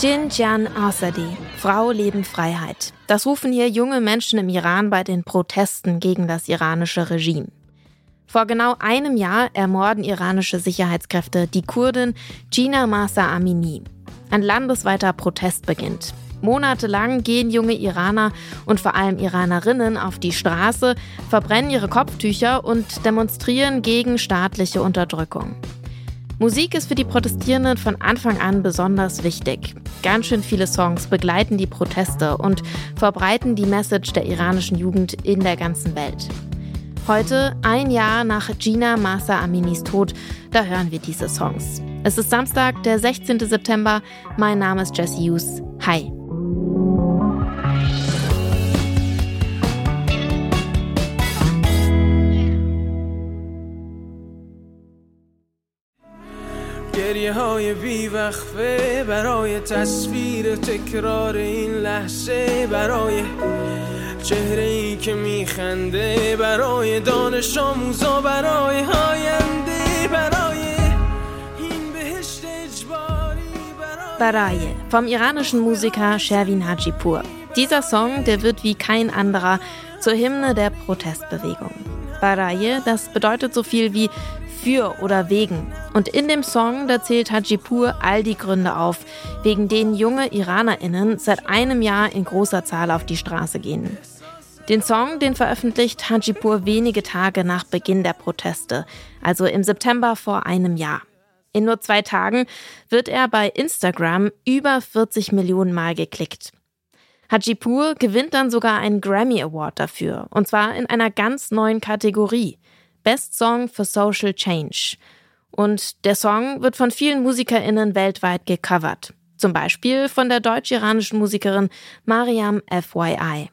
Jin Jan Asadi, Frau, Leben, Freiheit. Das rufen hier junge Menschen im Iran bei den Protesten gegen das iranische Regime. Vor genau einem Jahr ermorden iranische Sicherheitskräfte die Kurdin Gina Masa Amini. Ein landesweiter Protest beginnt. Monatelang gehen junge Iraner und vor allem Iranerinnen auf die Straße, verbrennen ihre Kopftücher und demonstrieren gegen staatliche Unterdrückung. Musik ist für die Protestierenden von Anfang an besonders wichtig. Ganz schön viele Songs begleiten die Proteste und verbreiten die Message der iranischen Jugend in der ganzen Welt. Heute, ein Jahr nach Gina Masa Aminis Tod, da hören wir diese Songs. Es ist Samstag, der 16. September. Mein Name ist Jesse Hughes. Hi. گریه های بیوقفه برای تصویر تکرار این لحظه برای چهره ای که میخنده برای دانش آموزا برای آینده برای این بهشت اجباری Baraye vom iranischen Musiker Shervin Hajipur. Dieser Song, der wird wie kein anderer zur Hymne der Protestbewegung. Baraye, das bedeutet so viel wie für oder wegen. Und in dem Song, da zählt Hajipur all die Gründe auf, wegen denen junge IranerInnen seit einem Jahr in großer Zahl auf die Straße gehen. Den Song, den veröffentlicht Hajipur wenige Tage nach Beginn der Proteste, also im September vor einem Jahr. In nur zwei Tagen wird er bei Instagram über 40 Millionen Mal geklickt. Hajipur gewinnt dann sogar einen Grammy Award dafür, und zwar in einer ganz neuen Kategorie. Best Song for Social Change. Und der Song wird von vielen MusikerInnen weltweit gecovert. Zum Beispiel von der deutsch-iranischen Musikerin Mariam FYI.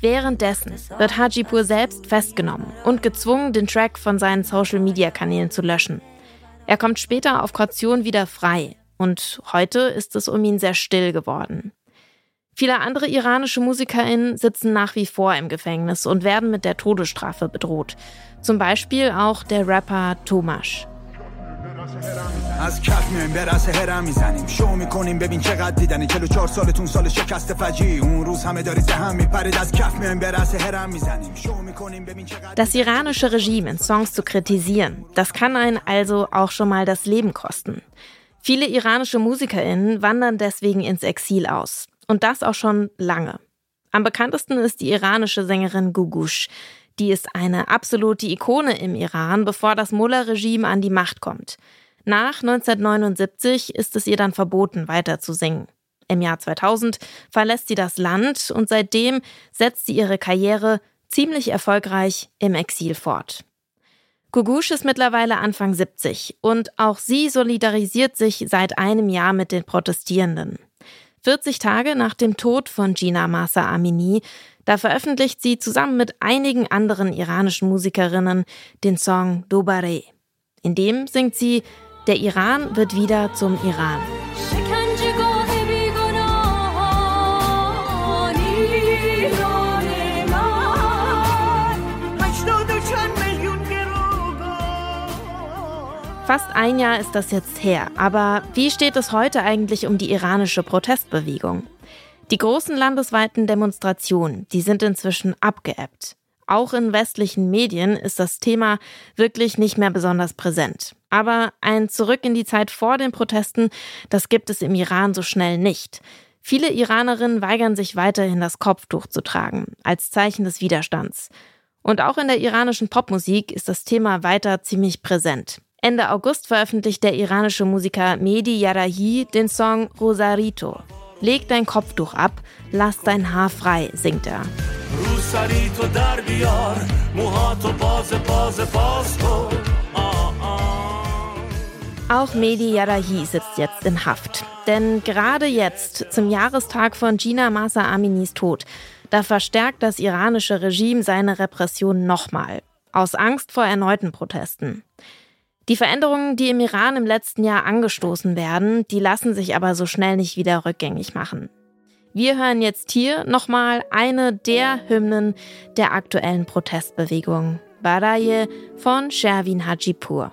Währenddessen wird Hajipur selbst festgenommen und gezwungen, den Track von seinen Social-Media-Kanälen zu löschen. Er kommt später auf Kaution wieder frei und heute ist es um ihn sehr still geworden. Viele andere iranische MusikerInnen sitzen nach wie vor im Gefängnis und werden mit der Todesstrafe bedroht. Zum Beispiel auch der Rapper Tomasz. از کف میایم به رس هرم میزنیم شو میکنیم ببین چقدر دیدنی 44 سالتون سال شکست فجی اون روز همه داری زهم میپرید از کف میایم به رس هرم میزنیم شو میکنیم ببین چقدر Das iranische Regime in Songs zu kritisieren, das kann einen also auch schon mal das Leben kosten. Viele iranische MusikerInnen wandern deswegen ins Exil aus. Und das auch schon lange. Am bekanntesten ist die iranische Sängerin Gugush. Die ist eine absolute Ikone im Iran, bevor das Mullah-Regime an die Macht kommt. Nach 1979 ist es ihr dann verboten, weiter zu singen. Im Jahr 2000 verlässt sie das Land und seitdem setzt sie ihre Karriere ziemlich erfolgreich im Exil fort. Gugush ist mittlerweile Anfang 70 und auch sie solidarisiert sich seit einem Jahr mit den Protestierenden. 40 Tage nach dem Tod von Gina Masa Amini, da veröffentlicht sie zusammen mit einigen anderen iranischen Musikerinnen den Song Dobare. In dem singt sie, der Iran wird wieder zum Iran. Fast ein Jahr ist das jetzt her, aber wie steht es heute eigentlich um die iranische Protestbewegung? Die großen landesweiten Demonstrationen, die sind inzwischen abgeebbt. Auch in westlichen Medien ist das Thema wirklich nicht mehr besonders präsent. Aber ein Zurück in die Zeit vor den Protesten, das gibt es im Iran so schnell nicht. Viele Iranerinnen weigern sich weiterhin das Kopftuch zu tragen, als Zeichen des Widerstands. Und auch in der iranischen Popmusik ist das Thema weiter ziemlich präsent. Ende August veröffentlicht der iranische Musiker Mehdi Yarahi den Song Rosarito. Leg dein Kopftuch ab, lass dein Haar frei, singt er. Auch Mehdi Yarahi sitzt jetzt in Haft. Denn gerade jetzt, zum Jahrestag von Gina Masa Aminis Tod, da verstärkt das iranische Regime seine Repression nochmal. Aus Angst vor erneuten Protesten. Die Veränderungen, die im Iran im letzten Jahr angestoßen werden, die lassen sich aber so schnell nicht wieder rückgängig machen. Wir hören jetzt hier nochmal eine der Hymnen der aktuellen Protestbewegung, Baraye von Sherwin Hajipur.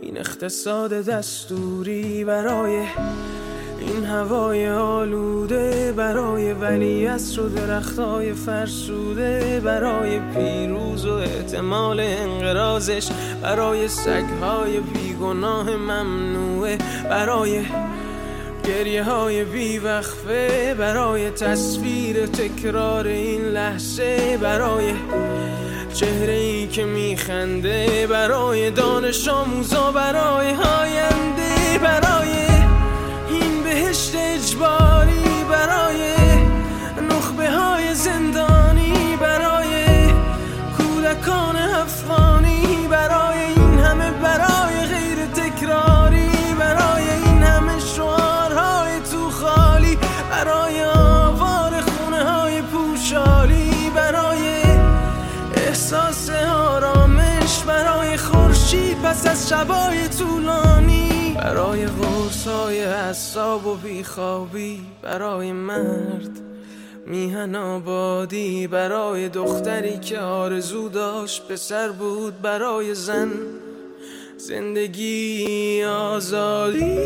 این اقتصاد دستوری برای این هوای آلوده برای ولی و درختای فرسوده برای پیروز و احتمال انقرازش برای سگهای بیگناه ممنوعه برای گریه های بیوقفه برای تصویر تکرار این لحظه برای چهره ای که میخنده برای دانش آموزا برای هاینده برای این بهشت اجباری. پس از شبای طولانی. برای غرص های حساب و بیخوابی برای مرد میهن آبادی برای دختری که آرزو داشت پسر بود برای زن زندگی آزادی.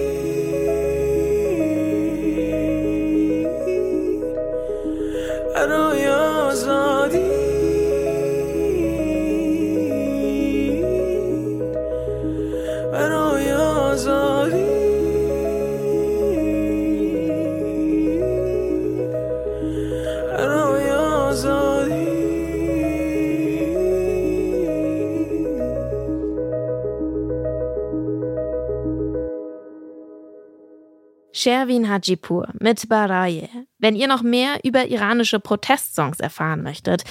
برای آزادی. Sherwin Hajipur mit Baraye. Wenn ihr noch mehr über iranische Protestsongs erfahren möchtet,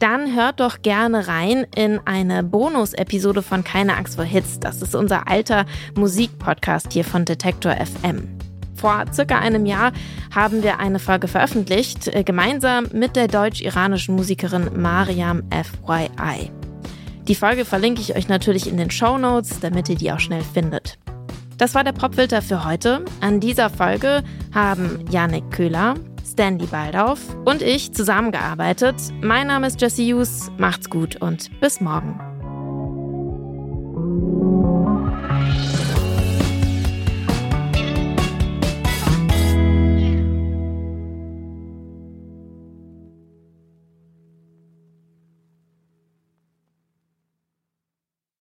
dann hört doch gerne rein in eine Bonus-Episode von Keine Angst vor Hits. Das ist unser alter Musikpodcast hier von Detektor FM. Vor circa einem Jahr haben wir eine Folge veröffentlicht, äh, gemeinsam mit der deutsch-iranischen Musikerin Mariam FYI. Die Folge verlinke ich euch natürlich in den Show Notes, damit ihr die auch schnell findet. Das war der Popfilter für heute. An dieser Folge haben Janik Köhler, Stanley Baldauf und ich zusammengearbeitet. Mein Name ist Jesse Hughes. Macht's gut und bis morgen.